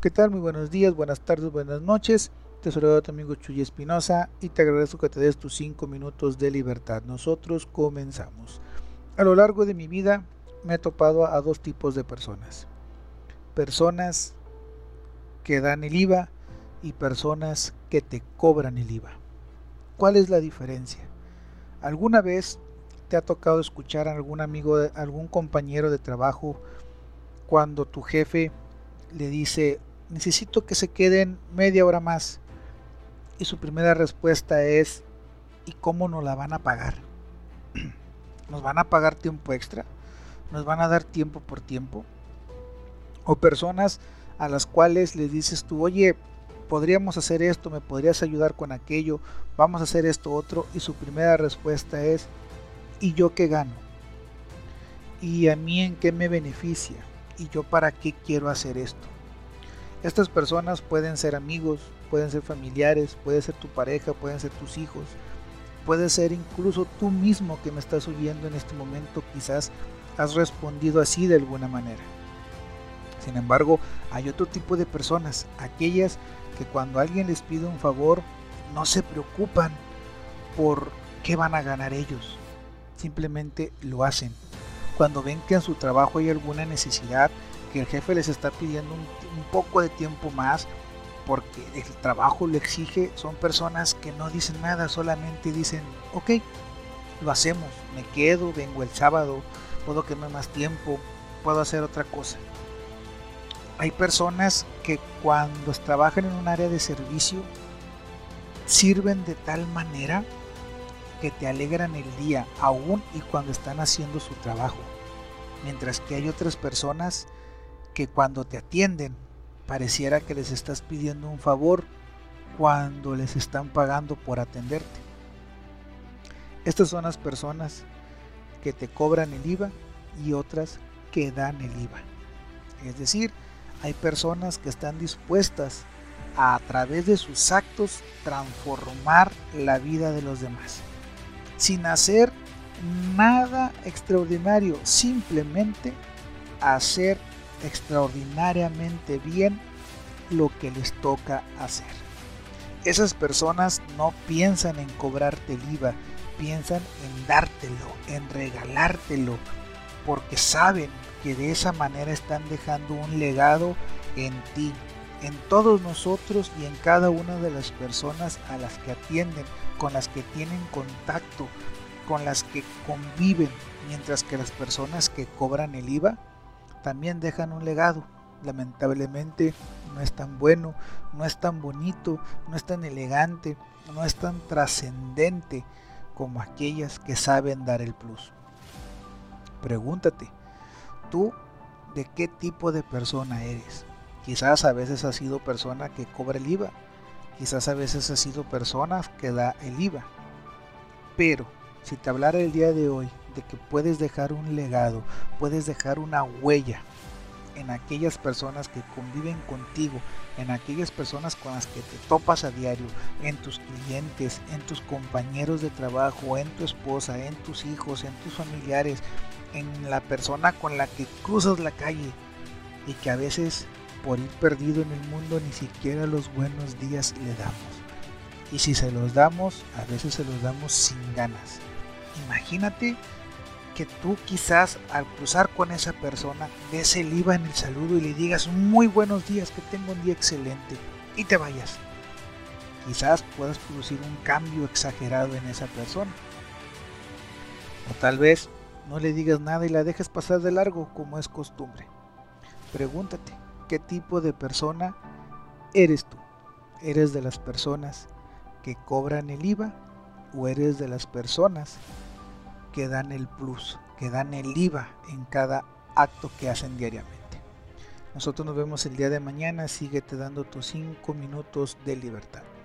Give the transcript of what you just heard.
¿Qué tal? Muy buenos días, buenas tardes, buenas noches. Te saludo tu amigo Chuy Espinosa y te agradezco que te des tus 5 minutos de libertad. Nosotros comenzamos. A lo largo de mi vida me he topado a dos tipos de personas. Personas que dan el IVA y personas que te cobran el IVA. ¿Cuál es la diferencia? ¿Alguna vez te ha tocado escuchar a algún amigo, algún compañero de trabajo cuando tu jefe le dice, necesito que se queden media hora más. Y su primera respuesta es, ¿y cómo nos la van a pagar? ¿Nos van a pagar tiempo extra? ¿Nos van a dar tiempo por tiempo? O personas a las cuales les dices tú, oye, podríamos hacer esto, me podrías ayudar con aquello, vamos a hacer esto otro. Y su primera respuesta es, ¿y yo qué gano? ¿Y a mí en qué me beneficia? ¿Y yo para qué quiero hacer esto? Estas personas pueden ser amigos, pueden ser familiares, puede ser tu pareja, pueden ser tus hijos, puede ser incluso tú mismo que me estás oyendo en este momento, quizás has respondido así de alguna manera. Sin embargo, hay otro tipo de personas, aquellas que cuando alguien les pide un favor no se preocupan por qué van a ganar ellos, simplemente lo hacen. Cuando ven que en su trabajo hay alguna necesidad, que el jefe les está pidiendo un, poco de tiempo más porque el trabajo lo exige, son personas que no dicen nada, solamente dicen, ok, lo hacemos, me quedo, vengo el sábado, puedo quemar más tiempo, puedo hacer otra cosa. Hay personas que cuando trabajan en un área de servicio sirven de tal manera que te alegran el día, aún y cuando están haciendo su trabajo. Mientras que hay otras personas que cuando te atienden pareciera que les estás pidiendo un favor cuando les están pagando por atenderte. Estas son las personas que te cobran el IVA y otras que dan el IVA. Es decir, hay personas que están dispuestas a, a través de sus actos transformar la vida de los demás, sin hacer nada extraordinario, simplemente hacer extraordinariamente bien lo que les toca hacer. Esas personas no piensan en cobrarte el IVA, piensan en dártelo, en regalártelo, porque saben que de esa manera están dejando un legado en ti, en todos nosotros y en cada una de las personas a las que atienden, con las que tienen contacto, con las que conviven, mientras que las personas que cobran el IVA también dejan un legado. Lamentablemente no es tan bueno, no es tan bonito, no es tan elegante, no es tan trascendente como aquellas que saben dar el plus. Pregúntate, ¿tú de qué tipo de persona eres? Quizás a veces has sido persona que cobra el IVA, quizás a veces has sido persona que da el IVA. Pero si te hablara el día de hoy de que puedes dejar un legado, puedes dejar una huella en aquellas personas que conviven contigo, en aquellas personas con las que te topas a diario, en tus clientes, en tus compañeros de trabajo, en tu esposa, en tus hijos, en tus familiares, en la persona con la que cruzas la calle y que a veces por ir perdido en el mundo ni siquiera los buenos días le damos. Y si se los damos, a veces se los damos sin ganas. Imagínate que tú quizás al cruzar con esa persona des el IVA en el saludo y le digas muy buenos días, que tengo un día excelente y te vayas. Quizás puedas producir un cambio exagerado en esa persona. O tal vez no le digas nada y la dejes pasar de largo como es costumbre. Pregúntate, ¿qué tipo de persona eres tú? ¿Eres de las personas que cobran el IVA o eres de las personas que dan el plus, que dan el IVA en cada acto que hacen diariamente. Nosotros nos vemos el día de mañana, síguete dando tus 5 minutos de libertad.